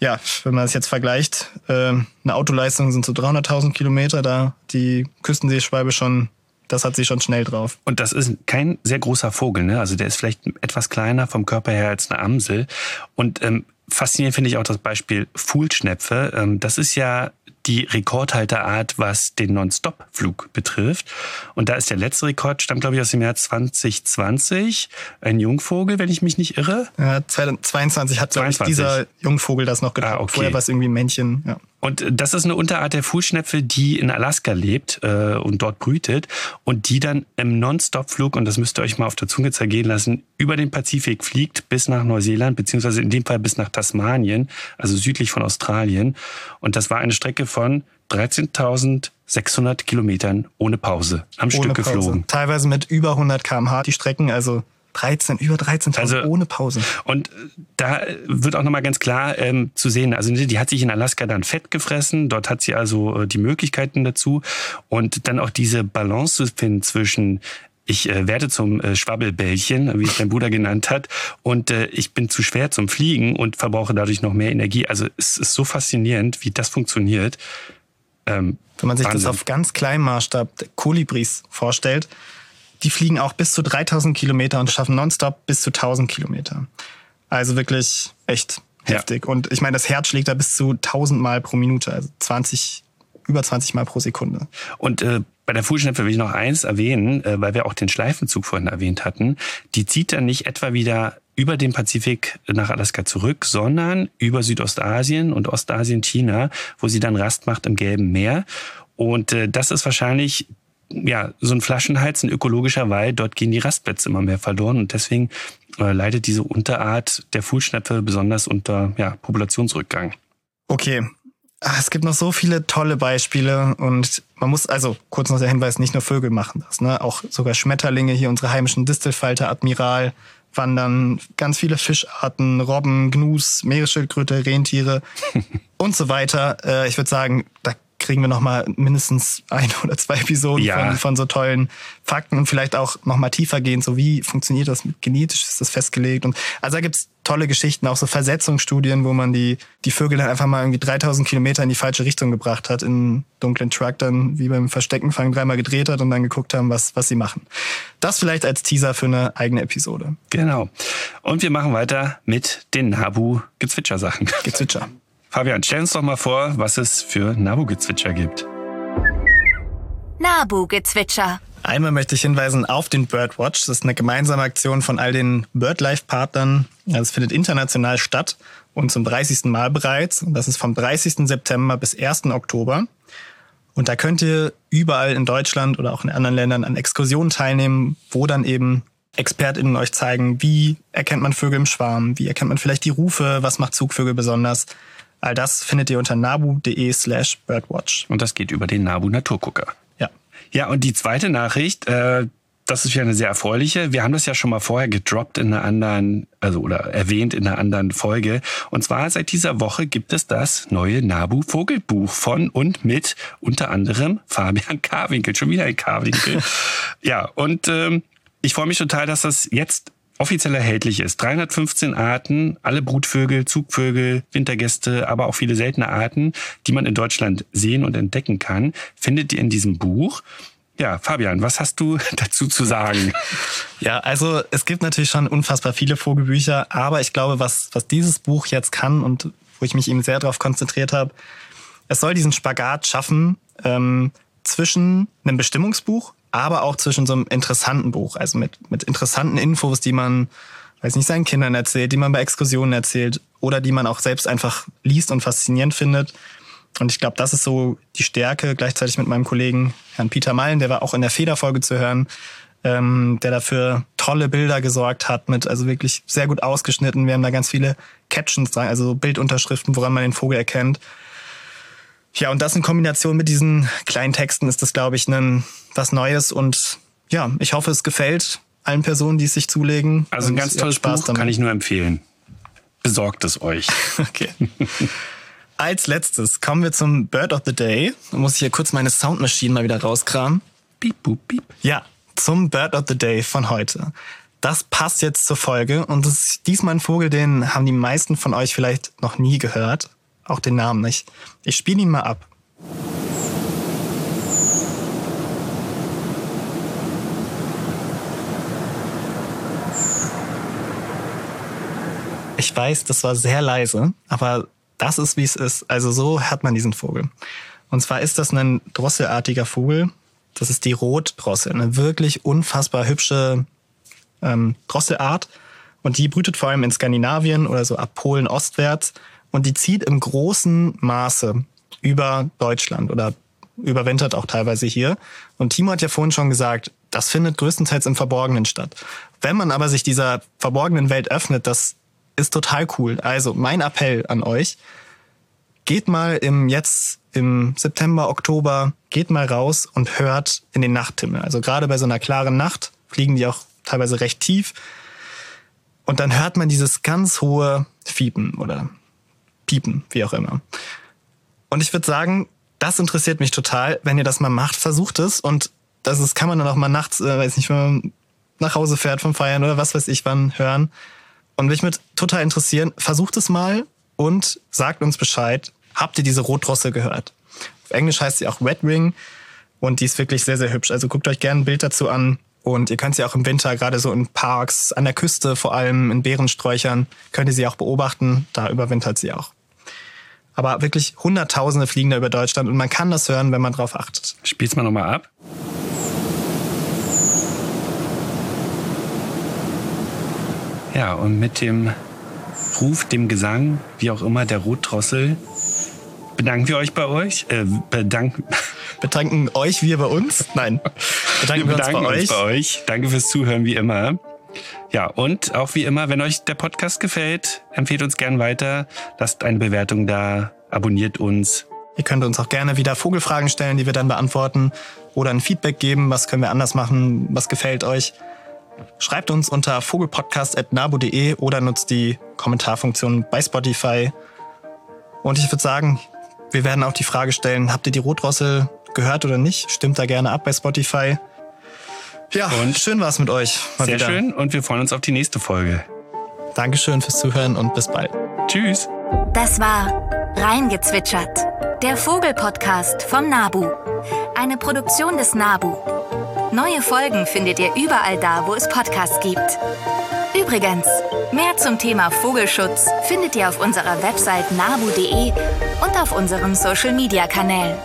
Ja, wenn man es jetzt vergleicht, äh, eine Autoleistung sind so 300.000 Kilometer, da die Küstenseeschwalbe schon das hat sie schon schnell drauf. Und das ist kein sehr großer Vogel, ne? Also der ist vielleicht etwas kleiner vom Körper her als eine Amsel. Und ähm, faszinierend finde ich auch das Beispiel Fuhlschnepfe. Ähm, das ist ja die Rekordhalterart, was den Non-Stop-Flug betrifft. Und da ist der letzte Rekord, stammt glaube ich aus dem Jahr 2020. Ein Jungvogel, wenn ich mich nicht irre. Ja, 22 hat 22. dieser Jungvogel das noch getroffen. Ah, okay. Vorher war es irgendwie ein Männchen. Ja. Und das ist eine Unterart der Fuhlschnepfe, die in Alaska lebt äh, und dort brütet und die dann im Non-Stop-Flug, und das müsst ihr euch mal auf der Zunge zergehen lassen, über den Pazifik fliegt bis nach Neuseeland, beziehungsweise in dem Fall bis nach Tasmanien, also südlich von Australien. Und das war eine Strecke von 13.600 Kilometern ohne Pause am ohne Stück geflogen. Pause. Teilweise mit über 100 km/h die Strecken, also 13, über 13.000 also, ohne Pause. Und da wird auch nochmal ganz klar ähm, zu sehen, also die hat sich in Alaska dann fett gefressen, dort hat sie also äh, die Möglichkeiten dazu und dann auch diese Balance zu finden zwischen ich äh, werde zum äh, Schwabbelbällchen, wie es mein Bruder genannt hat, und äh, ich bin zu schwer zum Fliegen und verbrauche dadurch noch mehr Energie. Also es ist so faszinierend, wie das funktioniert. Ähm, Wenn man sich Wahnsinn. das auf ganz kleinem Maßstab Kolibris vorstellt, die fliegen auch bis zu 3000 Kilometer und schaffen nonstop bis zu 1000 Kilometer. Also wirklich echt heftig. Ja. Und ich meine, das Herz schlägt da bis zu 1000 Mal pro Minute, also 20, über 20 Mal pro Sekunde. Und äh, bei der Fußschnepfe will ich noch eins erwähnen, äh, weil wir auch den Schleifenzug vorhin erwähnt hatten. Die zieht dann nicht etwa wieder über den Pazifik nach Alaska zurück, sondern über Südostasien und Ostasien, China, wo sie dann Rast macht im Gelben Meer. Und äh, das ist wahrscheinlich ja, so ein Flaschenhals, ein ökologischer Wald, dort gehen die Rastplätze immer mehr verloren und deswegen äh, leidet diese Unterart der Fuhlschnepfe besonders unter ja, Populationsrückgang. Okay. Ah, es gibt noch so viele tolle Beispiele und man muss, also kurz noch der Hinweis, nicht nur Vögel machen das, ne? Auch sogar Schmetterlinge, hier unsere heimischen Distelfalter, Admiral, wandern ganz viele Fischarten, Robben, Gnus, Meeresschildkröte, Rentiere und so weiter. Äh, ich würde sagen, da kriegen wir noch mal mindestens ein oder zwei Episoden ja. von, von so tollen Fakten und vielleicht auch noch mal tiefer gehen, so wie funktioniert das mit genetisch, ist das festgelegt und also da gibt's tolle Geschichten, auch so Versetzungsstudien, wo man die, die Vögel dann einfach mal irgendwie 3000 Kilometer in die falsche Richtung gebracht hat, in dunklen Truck dann wie beim Versteckenfang dreimal gedreht hat und dann geguckt haben, was, was sie machen. Das vielleicht als Teaser für eine eigene Episode. Genau. Und wir machen weiter mit den Nabu-Gezwitscher-Sachen. Gezwitscher. Fabian, stell uns doch mal vor, was es für Nabu-Gezwitscher gibt. Nabu-Gezwitscher. Einmal möchte ich hinweisen auf den Birdwatch. Das ist eine gemeinsame Aktion von all den BirdLife-Partnern. Es findet international statt und zum 30. Mal bereits. Das ist vom 30. September bis 1. Oktober. Und da könnt ihr überall in Deutschland oder auch in anderen Ländern an Exkursionen teilnehmen, wo dann eben ExpertInnen euch zeigen, wie erkennt man Vögel im Schwarm, wie erkennt man vielleicht die Rufe, was macht Zugvögel besonders. All das findet ihr unter nabu.de slash birdwatch. Und das geht über den Nabu Naturgucker. Ja. Ja, und die zweite Nachricht, äh, das ist wieder eine sehr erfreuliche. Wir haben das ja schon mal vorher gedroppt in einer anderen, also oder erwähnt in einer anderen Folge. Und zwar seit dieser Woche gibt es das neue Nabu Vogelbuch von und mit unter anderem Fabian Karwinkel. Schon wieder ein Karwinkel. ja, und ähm, ich freue mich total, dass das jetzt offiziell erhältlich ist. 315 Arten, alle Brutvögel, Zugvögel, Wintergäste, aber auch viele seltene Arten, die man in Deutschland sehen und entdecken kann, findet ihr in diesem Buch. Ja, Fabian, was hast du dazu zu sagen? Ja, also es gibt natürlich schon unfassbar viele Vogelbücher, aber ich glaube, was, was dieses Buch jetzt kann und wo ich mich eben sehr darauf konzentriert habe, es soll diesen Spagat schaffen ähm, zwischen einem Bestimmungsbuch, aber auch zwischen so einem interessanten Buch, also mit, mit interessanten Infos, die man, weiß nicht, seinen Kindern erzählt, die man bei Exkursionen erzählt oder die man auch selbst einfach liest und faszinierend findet. Und ich glaube, das ist so die Stärke, gleichzeitig mit meinem Kollegen Herrn Peter Mallen, der war auch in der Federfolge zu hören, ähm, der dafür tolle Bilder gesorgt hat, mit also wirklich sehr gut ausgeschnitten. Wir haben da ganz viele Captions dran, also Bildunterschriften, woran man den Vogel erkennt. Ja, und das in Kombination mit diesen kleinen Texten ist das, glaube ich, ein, was Neues. Und ja, ich hoffe, es gefällt allen Personen, die es sich zulegen. Also ein ganz tolles Spaß Buch, damit. kann ich nur empfehlen. Besorgt es euch. okay. Als letztes kommen wir zum Bird of the Day. Da muss ich hier kurz meine Soundmaschine mal wieder rauskramen. Piep, boop, piep. Ja, zum Bird of the Day von heute. Das passt jetzt zur Folge und das ist diesmal ein Vogel, den haben die meisten von euch vielleicht noch nie gehört. Auch den Namen nicht. Ich spiele ihn mal ab. Ich weiß, das war sehr leise, aber das ist, wie es ist. Also so hat man diesen Vogel. Und zwar ist das ein drosselartiger Vogel. Das ist die Rotdrossel, eine wirklich unfassbar hübsche ähm, Drosselart. Und die brütet vor allem in Skandinavien oder so ab Polen ostwärts. Und die zieht im großen Maße über Deutschland oder überwintert auch teilweise hier. Und Timo hat ja vorhin schon gesagt, das findet größtenteils im Verborgenen statt. Wenn man aber sich dieser verborgenen Welt öffnet, das ist total cool. Also mein Appell an euch, geht mal im jetzt im September, Oktober, geht mal raus und hört in den Nachthimmel. Also gerade bei so einer klaren Nacht fliegen die auch teilweise recht tief. Und dann hört man dieses ganz hohe Fiepen oder Piepen, wie auch immer. Und ich würde sagen, das interessiert mich total. Wenn ihr das mal macht, versucht es. Und das ist, kann man dann auch mal nachts, äh, weiß nicht, wenn man nach Hause fährt vom Feiern oder was weiß ich wann hören. Und mich mit total interessieren, versucht es mal und sagt uns Bescheid. Habt ihr diese Rotdrossel gehört? Auf Englisch heißt sie auch Red Ring und die ist wirklich sehr, sehr hübsch. Also guckt euch gerne ein Bild dazu an. Und ihr könnt sie auch im Winter, gerade so in Parks, an der Küste, vor allem in Beerensträuchern, könnt ihr sie auch beobachten. Da überwintert sie auch. Aber wirklich Hunderttausende fliegen da über Deutschland und man kann das hören, wenn man drauf achtet. Spiel's mal nochmal ab. Ja, und mit dem Ruf, dem Gesang, wie auch immer, der Rotdrossel, bedanken wir euch bei euch. Äh, bedanken. Bedanken euch, wir bei uns? Nein. Bedanken wir, bedanken wir uns, bei, uns euch. bei euch. Danke fürs Zuhören, wie immer. Ja, und auch wie immer, wenn euch der Podcast gefällt, empfehlt uns gern weiter, lasst eine Bewertung da, abonniert uns. Ihr könnt uns auch gerne wieder Vogelfragen stellen, die wir dann beantworten oder ein Feedback geben, was können wir anders machen, was gefällt euch. Schreibt uns unter vogelpodcast.nabu.de oder nutzt die Kommentarfunktion bei Spotify. Und ich würde sagen, wir werden auch die Frage stellen, habt ihr die Rotdrossel gehört oder nicht? Stimmt da gerne ab bei Spotify. Ja, und schön war es mit euch. sehr wieder. schön und wir freuen uns auf die nächste Folge. Dankeschön fürs Zuhören und bis bald. Tschüss. Das war Reingezwitschert, der Vogelpodcast vom Nabu. Eine Produktion des Nabu. Neue Folgen findet ihr überall da, wo es Podcasts gibt. Übrigens, mehr zum Thema Vogelschutz findet ihr auf unserer Website nabu.de und auf unseren Social-Media-Kanälen.